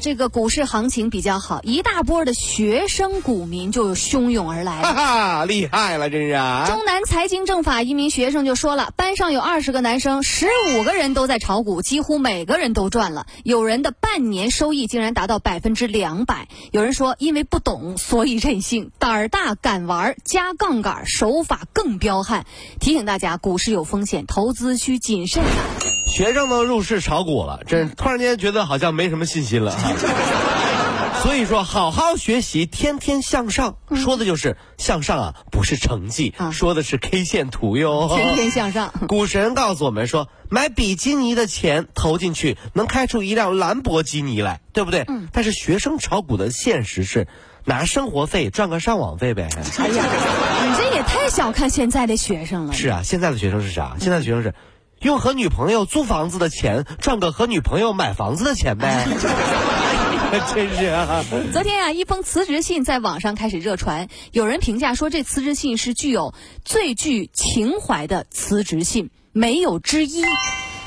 这个股市行情比较好，一大波的学生股民就汹涌而来。哈哈，厉害了，真是！中南财经政法一名学生就说了，班上有二十个男生，十五个人都在炒股，几乎每个人都赚了。有人的半年收益竟然达到百分之两百。有人说，因为不懂，所以任性，胆儿大敢玩，加杠杆，手法更彪悍。提醒大家，股市有风险，投资需谨慎啊。学生都入市炒股了，这突然间觉得好像没什么信心了。所以说，好好学习，天天向上，说的就是向上啊，不是成绩，说的是 K 线图哟。天天向上。股神告诉我们说，买比基尼的钱投进去，能开出一辆兰博基尼来，对不对？嗯。但是学生炒股的现实是，拿生活费赚个上网费呗。哎呀，你这也太小看现在的学生了。是啊，现在的学生是啥？现在的学生是。用和女朋友租房子的钱赚个和女朋友买房子的钱呗，真是啊！昨天啊，一封辞职信在网上开始热传，有人评价说这辞职信是具有最具情怀的辞职信，没有之一。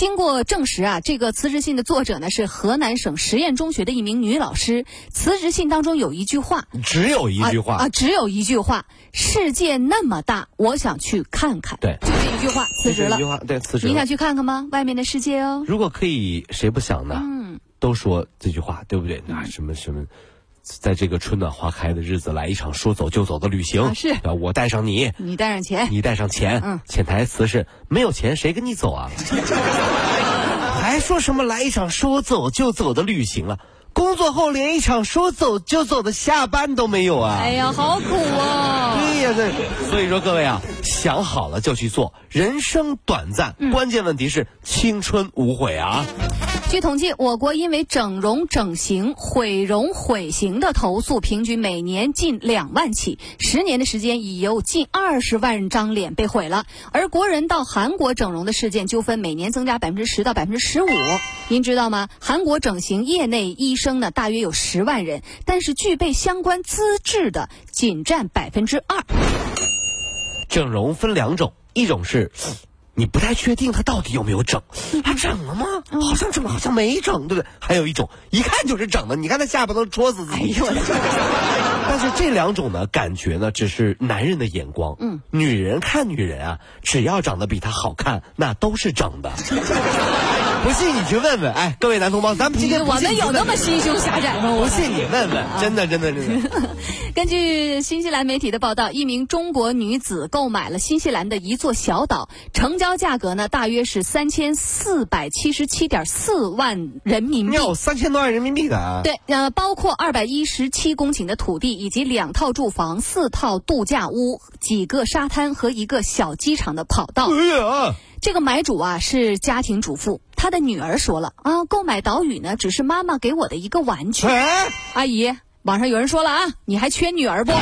经过证实啊，这个辞职信的作者呢是河南省实验中学的一名女老师。辞职信当中有一句话，只有一句话啊，只有一句话：世界那么大，我想去看看。对，就这一句话，辞职了。一句话，对，辞职。你想去看看吗？外面的世界哦。如果可以，谁不想呢？嗯，都说这句话，对不对？那什么什么。在这个春暖花开的日子，来一场说走就走的旅行。是，我带上你，你带上钱，你带上钱。嗯，潜台词是没有钱谁跟你走啊？还说什么来一场说走就走的旅行了？工作后连一场说走就走的下班都没有啊！哎呀，好苦啊！对呀，这所以说各位啊，想好了就去做。人生短暂，关键问题是青春无悔啊！据统计，我国因为整容整形、毁容毁形的投诉，平均每年近两万起。十年的时间，已有近二十万张脸被毁了。而国人到韩国整容的事件纠纷，每年增加百分之十到百分之十五。您知道吗？韩国整形业内医生呢，大约有十万人，但是具备相关资质的仅占百分之二。整容分两种，一种是。你不太确定他到底有没有整，他整了吗？好像整了，好像没整，对不对？还有一种，一看就是整的，你看他下巴都戳死自己。但是这两种呢，感觉呢，只是男人的眼光。嗯，女人看女人啊，只要长得比他好看，那都是整的。不信你去问问，哎，各位男同胞，咱们今天我们有那么心胸狭窄吗？不信你问问，真的，真的，真的。根据新西兰媒体的报道，一名中国女子购买了新西兰的一座小岛，成交价格呢大约是三千四百七十七点四万人民币。有三千多万人民币的。啊对，呃，包括二百一十七公顷的土地，以及两套住房、四套度假屋、几个沙滩和一个小机场的跑道。哎呀！这个买主啊是家庭主妇，她的女儿说了啊，购买岛屿呢只是妈妈给我的一个玩具。阿姨，网上有人说了啊，你还缺女儿不？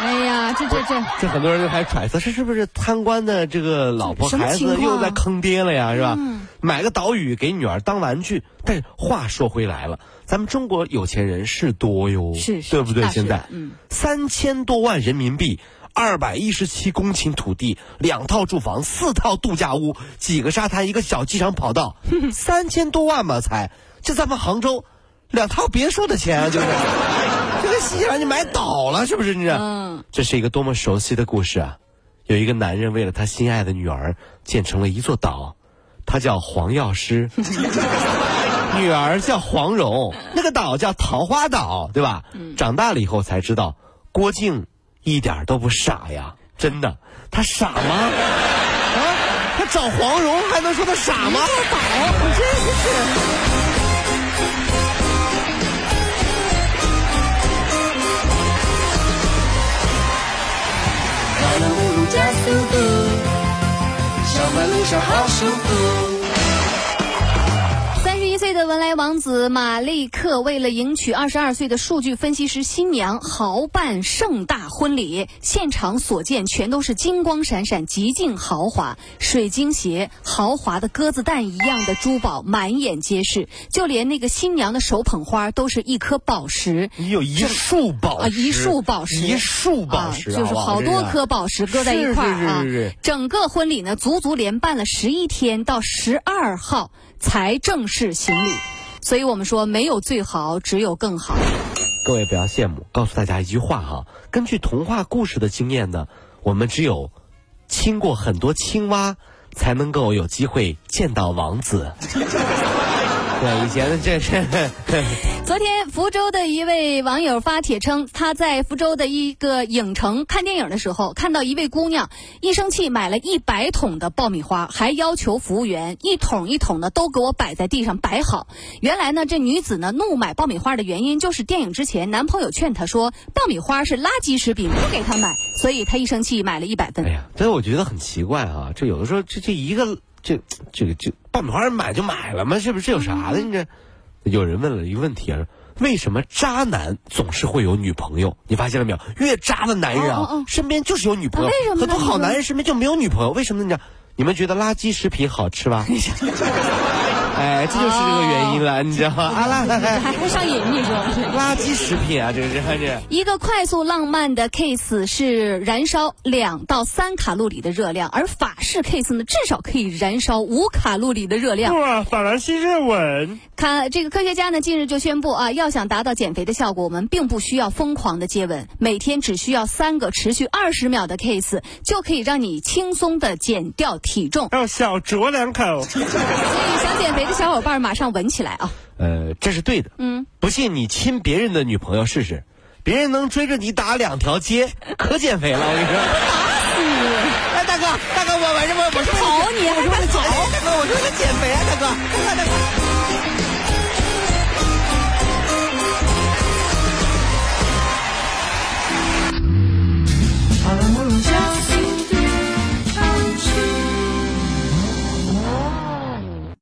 哎呀，这这这，这很多人就还揣测，这是不是贪官的这个老婆孩子又在坑爹了呀？是吧？买个岛屿给女儿当玩具。但是话说回来了，咱们中国有钱人是多哟，是，对不对？现在，嗯，三千多万人民币。二百一十七公顷土地，两套住房，四套度假屋，几个沙滩，一个小机场跑道，三千多万吧才，就咱们杭州，两套别墅的钱就是，这个新西兰就买倒了，是不是？你这，这是一个多么熟悉的故事啊！有一个男人为了他心爱的女儿建成了一座岛，他叫黄药师，女儿叫黄蓉，那个岛叫桃花岛，对吧？长大了以后才知道，郭靖。一点都不傻呀，真的，他傻吗？啊，他找黄蓉还能说他傻吗？倒，你真是。加速度，上班路上好舒服。文莱王子马利克为了迎娶二十二岁的数据分析师新娘，豪办盛大婚礼，现场所见全都是金光闪闪、极尽豪华，水晶鞋、豪华的鸽子蛋一样的珠宝满眼皆是，就连那个新娘的手捧花都是一颗宝石。你有一束宝石，一束宝石，一束宝石，就是好多颗宝石搁在一块儿啊！整个婚礼呢，足足连办了十一天，到十二号才正式行礼。所以我们说，没有最好，只有更好。各位不要羡慕，告诉大家一句话哈：根据童话故事的经验呢，我们只有亲过很多青蛙，才能够有机会见到王子。对，以前的这是。昨天，福州的一位网友发帖称，他在福州的一个影城看电影的时候，看到一位姑娘一生气买了一百桶的爆米花，还要求服务员一桶一桶的都给我摆在地上摆好。原来呢，这女子呢怒买爆米花的原因就是电影之前男朋友劝她说爆米花是垃圾食品，不给她买，所以她一生气买了一百份。哎呀，但是我觉得很奇怪啊，这有的时候这这一个这这个这爆米花买就买了嘛？是不是这有啥的？你这？有人问了一个问题啊，为什么渣男总是会有女朋友？你发现了没有？越渣的男人啊，身边就是有女朋友。很多好男人身边就没有女朋友，为什么呢？你们觉得垃圾食品好吃吧？哎，这就是这个原因了，你知道吗？啊，啦还还上瘾，你说？垃圾食品啊，这个是这。一个快速浪漫的 case 是燃烧两到三卡路里的热量，而法式 case 呢，至少可以燃烧五卡路里的热量。哇，法兰西热吻。看这个科学家呢，近日就宣布啊，要想达到减肥的效果，我们并不需要疯狂的接吻，每天只需要三个持续二十秒的 case，就可以让你轻松的减掉体重。要小酌两口。所以想减肥。小伙伴马上闻起来啊！呃，这是对的。嗯，不信你亲别人的女朋友试试，别人能追着你打两条街，可减肥了。我跟你说，打死你！哎，大哥，大哥，我我什么？我是跑你，我是为了减，大哥，我是为了减肥啊，大哥，大哥，大哥。